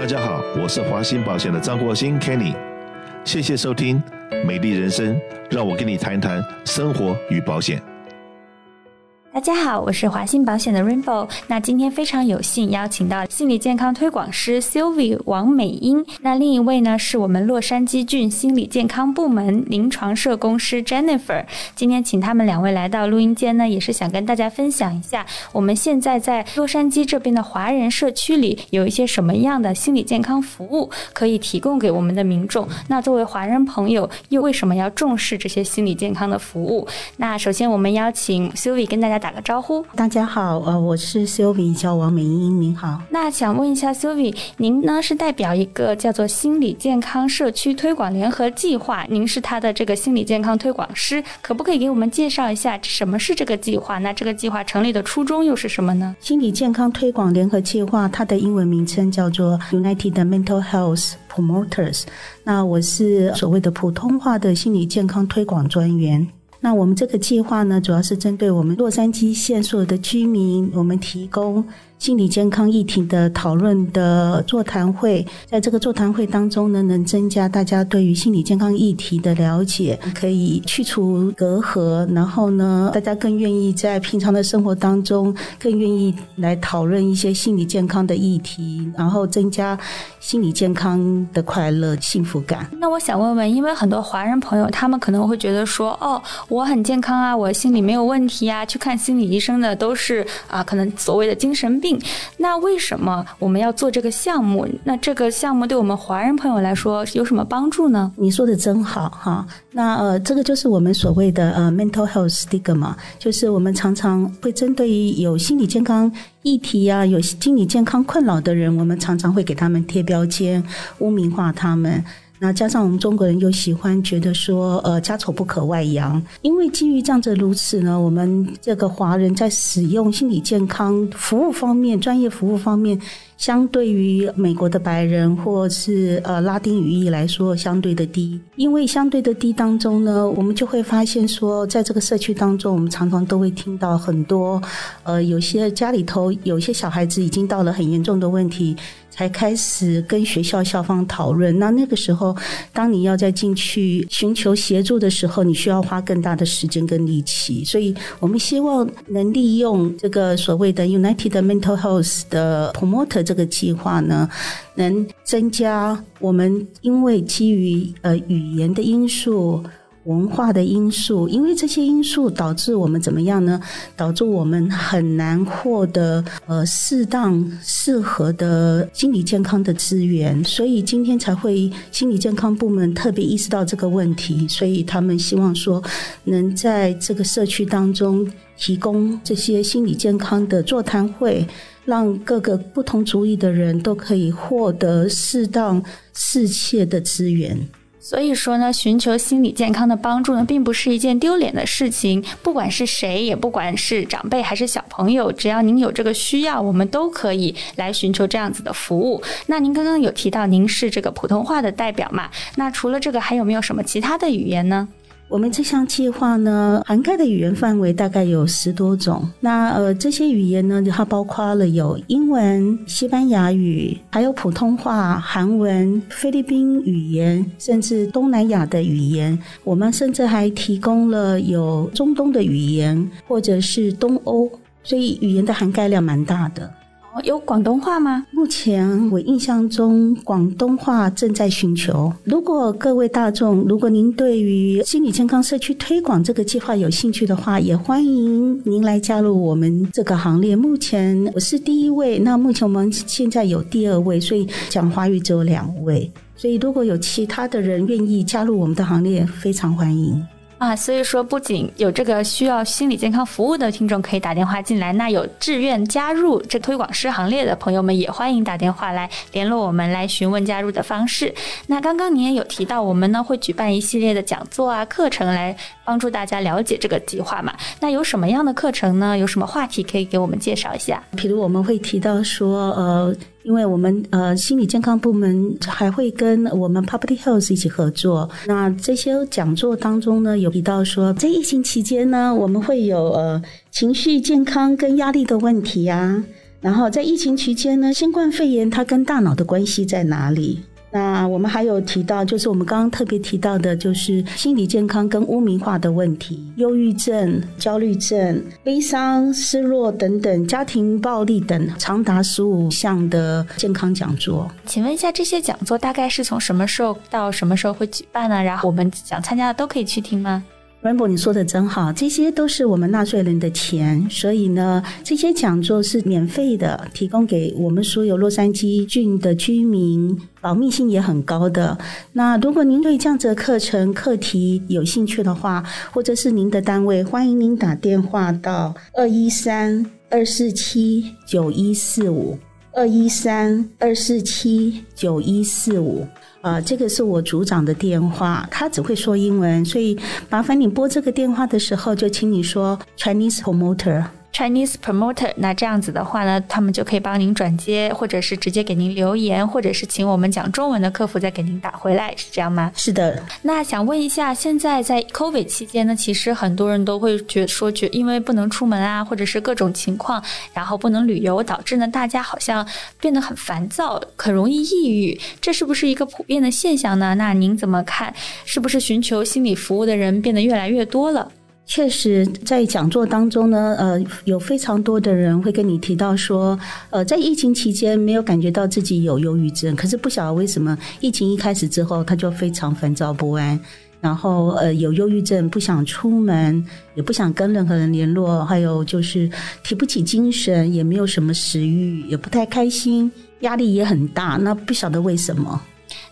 大家好，我是华鑫保险的张国兴 Kenny，谢谢收听《美丽人生》，让我跟你谈谈生活与保险。大家好，我是华信保险的 Rainbow。那今天非常有幸邀请到心理健康推广师 Sylvie 王美英。那另一位呢，是我们洛杉矶郡心理健康部门临床社工师 Jennifer。今天请他们两位来到录音间呢，也是想跟大家分享一下，我们现在在洛杉矶这边的华人社区里有一些什么样的心理健康服务可以提供给我们的民众。那作为华人朋友，又为什么要重视这些心理健康的服务？那首先我们邀请 Sylvie 跟大家。打个招呼，大家好，呃，我是 Sylvie，叫王美英，您好。那想问一下 Sylvie，您呢是代表一个叫做心理健康社区推广联合计划，您是他的这个心理健康推广师，可不可以给我们介绍一下什么是这个计划？那这个计划成立的初衷又是什么呢？心理健康推广联合计划，它的英文名称叫做 United Mental Health Promoters。那我是所谓的普通话的心理健康推广专员。那我们这个计划呢，主要是针对我们洛杉矶县所有的居民，我们提供。心理健康议题的讨论的座谈会，在这个座谈会当中呢，能增加大家对于心理健康议题的了解，可以去除隔阂，然后呢，大家更愿意在平常的生活当中，更愿意来讨论一些心理健康的议题，然后增加心理健康的快乐、幸福感。那我想问问，因为很多华人朋友，他们可能会觉得说，哦，我很健康啊，我心理没有问题啊，去看心理医生的都是啊，可能所谓的精神病。那为什么我们要做这个项目？那这个项目对我们华人朋友来说有什么帮助呢？你说的真好哈。那呃，这个就是我们所谓的呃 mental health stigma，就是我们常常会针对于有心理健康议题啊、有心理健康困扰的人，我们常常会给他们贴标签、污名化他们。那加上我们中国人又喜欢觉得说，呃，家丑不可外扬。因为基于这样子如此呢，我们这个华人在使用心理健康服务方面、专业服务方面。相对于美国的白人或是呃拉丁语义来说，相对的低。因为相对的低当中呢，我们就会发现说，在这个社区当中，我们常常都会听到很多，呃，有些家里头有些小孩子已经到了很严重的问题，才开始跟学校校方讨论。那那个时候，当你要再进去寻求协助的时候，你需要花更大的时间跟力气。所以我们希望能利用这个所谓的 United Mental Health 的 Promoter。这个计划呢，能增加我们因为基于呃语言的因素、文化的因素，因为这些因素导致我们怎么样呢？导致我们很难获得呃适当、适合的心理健康的资源，所以今天才会心理健康部门特别意识到这个问题，所以他们希望说能在这个社区当中提供这些心理健康的座谈会。让各个不同族裔的人都可以获得适当、适切的资源。所以说呢，寻求心理健康的帮助呢，并不是一件丢脸的事情。不管是谁，也不管是长辈还是小朋友，只要您有这个需要，我们都可以来寻求这样子的服务。那您刚刚有提到您是这个普通话的代表嘛？那除了这个，还有没有什么其他的语言呢？我们这项计划呢，涵盖的语言范围大概有十多种。那呃，这些语言呢，它包括了有英文、西班牙语，还有普通话、韩文、菲律宾语言，甚至东南亚的语言。我们甚至还提供了有中东的语言，或者是东欧，所以语言的涵盖量蛮大的。有广东话吗？目前我印象中，广东话正在寻求。如果各位大众，如果您对于心理健康社区推广这个计划有兴趣的话，也欢迎您来加入我们这个行列。目前我是第一位，那目前我们现在有第二位，所以讲华语只有两位。所以如果有其他的人愿意加入我们的行列，非常欢迎。啊，所以说不仅有这个需要心理健康服务的听众可以打电话进来，那有志愿加入这推广师行列的朋友们也欢迎打电话来联络我们，来询问加入的方式。那刚刚您也有提到，我们呢会举办一系列的讲座啊课程来帮助大家了解这个计划嘛？那有什么样的课程呢？有什么话题可以给我们介绍一下？比如我们会提到说，呃。因为我们呃心理健康部门还会跟我们 Public Health 一起合作，那这些讲座当中呢，有提到说，在疫情期间呢，我们会有呃情绪健康跟压力的问题啊，然后在疫情期间呢，新冠肺炎它跟大脑的关系在哪里？那我们还有提到，就是我们刚刚特别提到的，就是心理健康跟污名化的问题，忧郁症、焦虑症、悲伤、失落等等，家庭暴力等，长达十五项的健康讲座。请问一下，这些讲座大概是从什么时候到什么时候会举办呢？然后我们想参加的都可以去听吗？Rainbow，你说的真好，这些都是我们纳税人的钱，所以呢，这些讲座是免费的，提供给我们所有洛杉矶郡的居民，保密性也很高的。那如果您对这样子的课程课题有兴趣的话，或者是您的单位，欢迎您打电话到二一三二四七九一四五二一三二四七九一四五。呃，这个是我组长的电话，他只会说英文，所以麻烦你拨这个电话的时候，就请你说 Chinese promoter。Chinese promoter，那这样子的话呢，他们就可以帮您转接，或者是直接给您留言，或者是请我们讲中文的客服再给您打回来，是这样吗？是的。那想问一下，现在在 COVID 期间呢，其实很多人都会觉说觉，因为不能出门啊，或者是各种情况，然后不能旅游，导致呢大家好像变得很烦躁，很容易抑郁，这是不是一个普遍的现象呢？那您怎么看？是不是寻求心理服务的人变得越来越多了？确实，在讲座当中呢，呃，有非常多的人会跟你提到说，呃，在疫情期间没有感觉到自己有忧郁症，可是不晓得为什么疫情一开始之后，他就非常烦躁不安，然后呃有忧郁症，不想出门，也不想跟任何人联络，还有就是提不起精神，也没有什么食欲，也不太开心，压力也很大，那不晓得为什么。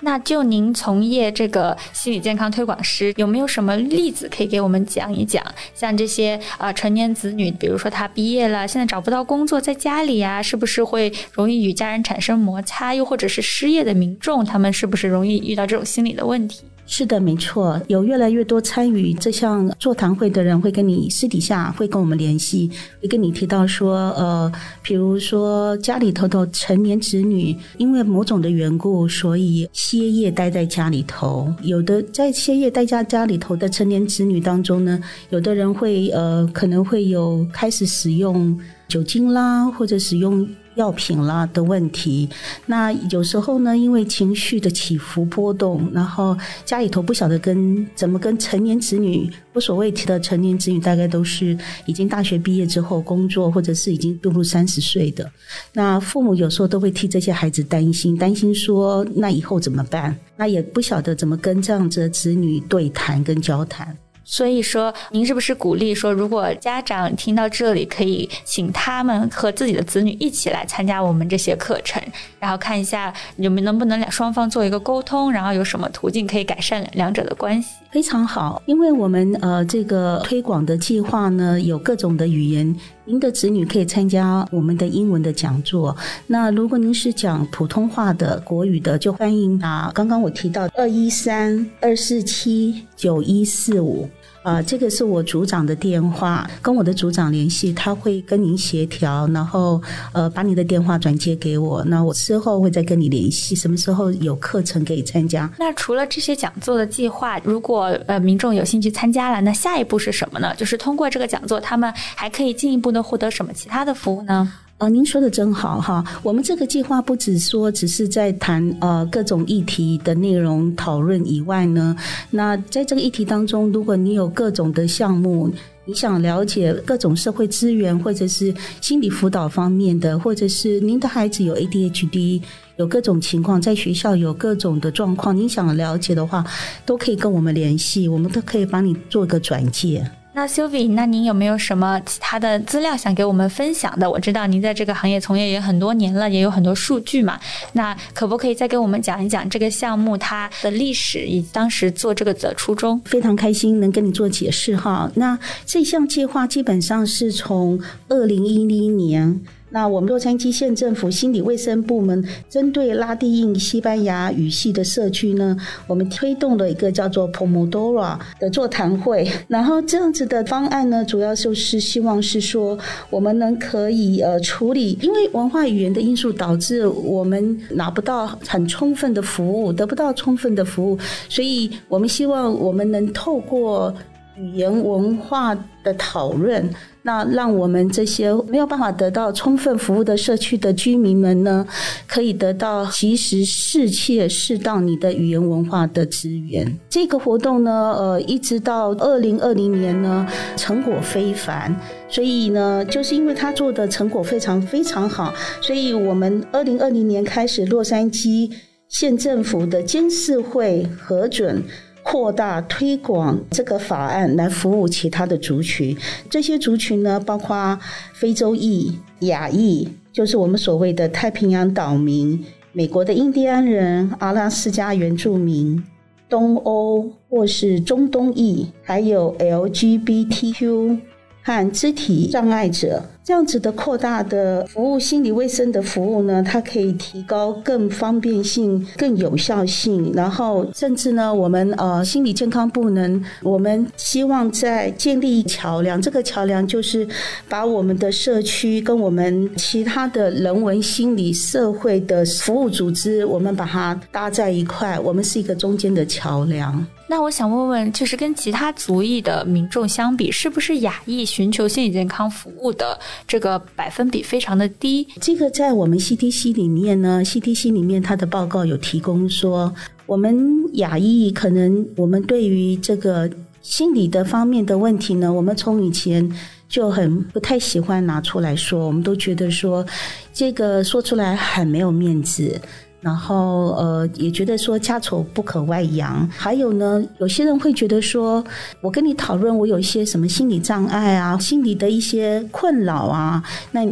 那就您从业这个心理健康推广师，有没有什么例子可以给我们讲一讲？像这些啊成年子女，比如说他毕业了，现在找不到工作，在家里呀，是不是会容易与家人产生摩擦？又或者是失业的民众，他们是不是容易遇到这种心理的问题？是的，没错，有越来越多参与这项座谈会的人会跟你私底下会跟我们联系，会跟你提到说，呃，比如说家里头的成年子女因为某种的缘故，所以歇业待在家里头。有的在歇业待在家里头的成年子女当中呢，有的人会呃可能会有开始使用酒精啦，或者使用。药品啦的问题，那有时候呢，因为情绪的起伏波动，然后家里头不晓得跟怎么跟成年子女，我所谓提的成年子女，大概都是已经大学毕业之后工作，或者是已经步入三十岁的，那父母有时候都会替这些孩子担心，担心说那以后怎么办？那也不晓得怎么跟这样子的子女对谈跟交谈。所以说，您是不是鼓励说，如果家长听到这里，可以请他们和自己的子女一起来参加我们这些课程，然后看一下你们能不能两双方做一个沟通，然后有什么途径可以改善两者的关系？非常好，因为我们呃这个推广的计划呢，有各种的语言，您的子女可以参加我们的英文的讲座。那如果您是讲普通话的国语的，就欢迎打刚刚我提到二一三二四七九一四五。啊，这个是我组长的电话，跟我的组长联系，他会跟您协调，然后呃把你的电话转接给我，那我之后会再跟你联系，什么时候有课程可以参加。那除了这些讲座的计划，如果呃民众有兴趣参加了，那下一步是什么呢？就是通过这个讲座，他们还可以进一步的获得什么其他的服务呢？啊，您说的真好哈！我们这个计划不只说只是在谈呃各种议题的内容讨论以外呢，那在这个议题当中，如果你有各种的项目，你想了解各种社会资源，或者是心理辅导方面的，或者是您的孩子有 ADHD，有各种情况，在学校有各种的状况，你想了解的话，都可以跟我们联系，我们都可以帮你做个转介。那 Sylvie，那您有没有什么其他的资料想给我们分享的？我知道您在这个行业从业也很多年了，也有很多数据嘛。那可不可以再给我们讲一讲这个项目它的历史以及当时做这个的初衷？非常开心能跟你做解释哈。那这项计划基本上是从二零一零年。那我们洛杉矶县政府心理卫生部门针对拉丁印西班牙语系的社区呢，我们推动了一个叫做 Pomodoro 的座谈会。然后这样子的方案呢，主要就是希望是说，我们能可以呃处理，因为文化语言的因素导致我们拿不到很充分的服务，得不到充分的服务，所以我们希望我们能透过。语言文化的讨论，那让我们这些没有办法得到充分服务的社区的居民们呢，可以得到及时、适切、适当你的语言文化的资源。这个活动呢，呃，一直到二零二零年呢，成果非凡。所以呢，就是因为他做的成果非常非常好，所以我们二零二零年开始，洛杉矶县政府的监事会核准。扩大推广这个法案来服务其他的族群，这些族群呢，包括非洲裔、亚裔，就是我们所谓的太平洋岛民、美国的印第安人、阿拉斯加原住民、东欧或是中东裔，还有 LGBTQ 和肢体障碍者。这样子的扩大的服务心理卫生的服务呢，它可以提高更方便性、更有效性，然后甚至呢，我们呃心理健康部能，我们希望在建立桥梁，这个桥梁就是把我们的社区跟我们其他的人文、心理、社会的服务组织，我们把它搭在一块，我们是一个中间的桥梁。那我想问问，就是跟其他族裔的民众相比，是不是亚裔寻求心理健康服务的这个百分比非常的低？这个在我们 CTC 里面呢，CTC 里面它的报告有提供说，我们亚裔可能我们对于这个心理的方面的问题呢，我们从以前就很不太喜欢拿出来说，我们都觉得说这个说出来很没有面子。然后，呃，也觉得说家丑不可外扬。还有呢，有些人会觉得说，我跟你讨论，我有一些什么心理障碍啊，心理的一些困扰啊，那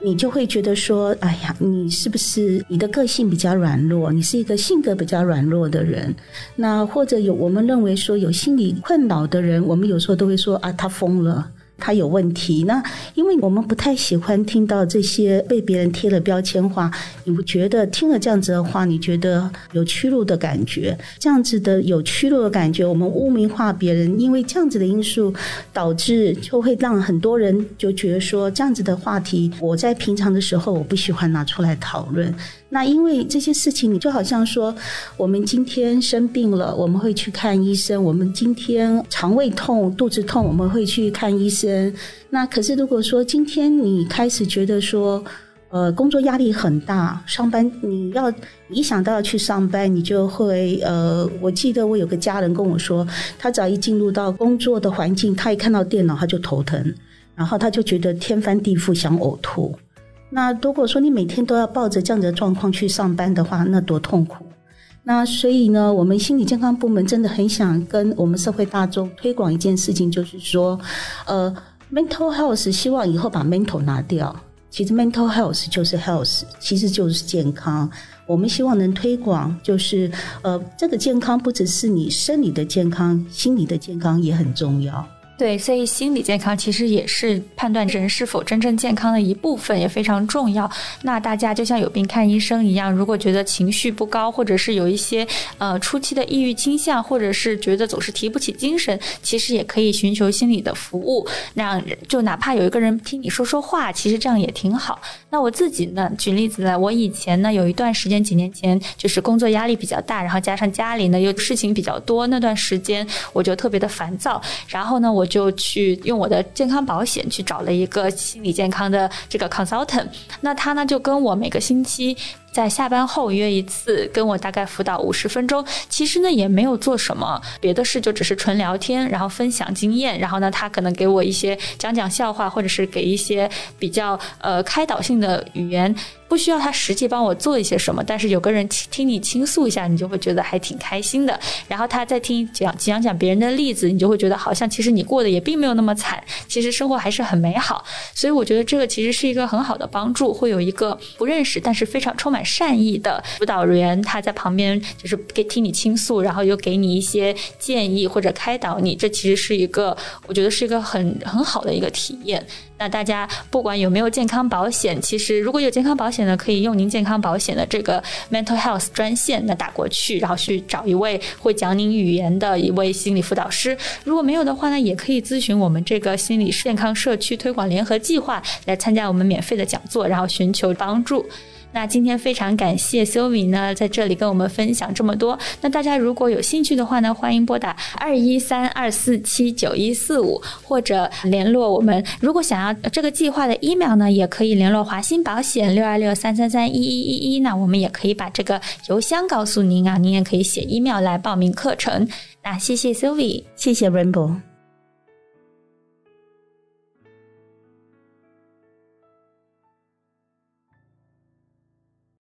你就会觉得说，哎呀，你是不是你的个性比较软弱？你是一个性格比较软弱的人。那或者有我们认为说有心理困扰的人，我们有时候都会说啊，他疯了。他有问题，那因为我们不太喜欢听到这些被别人贴了标签话，你不觉得听了这样子的话，你觉得有屈辱的感觉？这样子的有屈辱的感觉，我们污名化别人，因为这样子的因素，导致就会让很多人就觉得说，这样子的话题，我在平常的时候我不喜欢拿出来讨论。那因为这些事情，你就好像说，我们今天生病了，我们会去看医生；我们今天肠胃痛、肚子痛，我们会去看医生。那可是如果说今天你开始觉得说，呃，工作压力很大，上班你要一想到要去上班，你就会呃，我记得我有个家人跟我说，他只要一进入到工作的环境，他一看到电脑他就头疼，然后他就觉得天翻地覆，想呕吐。那如果说你每天都要抱着这样的状况去上班的话，那多痛苦。那所以呢，我们心理健康部门真的很想跟我们社会大众推广一件事情，就是说，呃，mental health 希望以后把 mental 拿掉。其实 mental health 就是 health，其实就是健康。我们希望能推广，就是呃，这个健康不只是你生理的健康，心理的健康也很重要。对，所以心理健康其实也是判断人是否真正健康的一部分，也非常重要。那大家就像有病看医生一样，如果觉得情绪不高，或者是有一些呃初期的抑郁倾向，或者是觉得总是提不起精神，其实也可以寻求心理的服务。那样就哪怕有一个人听你说说话，其实这样也挺好。那我自己呢，举例子呢，我以前呢有一段时间，几年前就是工作压力比较大，然后加上家里呢又事情比较多，那段时间我就特别的烦躁，然后呢我。我就去用我的健康保险去找了一个心理健康的这个 consultant，那他呢就跟我每个星期。在下班后约一次，跟我大概辅导五十分钟。其实呢，也没有做什么别的事，就只是纯聊天，然后分享经验。然后呢，他可能给我一些讲讲笑话，或者是给一些比较呃开导性的语言。不需要他实际帮我做一些什么，但是有个人听你倾诉一下，你就会觉得还挺开心的。然后他再听讲讲讲别人的例子，你就会觉得好像其实你过得也并没有那么惨，其实生活还是很美好。所以我觉得这个其实是一个很好的帮助。会有一个不认识但是非常充满。善意的辅导员，他在旁边就是给听你倾诉，然后又给你一些建议或者开导你，这其实是一个我觉得是一个很很好的一个体验。那大家不管有没有健康保险，其实如果有健康保险的，可以用您健康保险的这个 mental health 专线，那打过去，然后去找一位会讲您语言的一位心理辅导师。如果没有的话呢，也可以咨询我们这个心理健康社区推广联合计划来参加我们免费的讲座，然后寻求帮助。那今天非常感谢 Sylvie 呢，在这里跟我们分享这么多。那大家如果有兴趣的话呢，欢迎拨打二一三二四七九一四五，或者联络我们。如果想要这个计划的 email 呢，也可以联络华鑫保险六二六三三三一一一一。那我们也可以把这个邮箱告诉您啊，您也可以写 email 来报名课程。那谢谢 Sylvie，谢谢 Rainbow。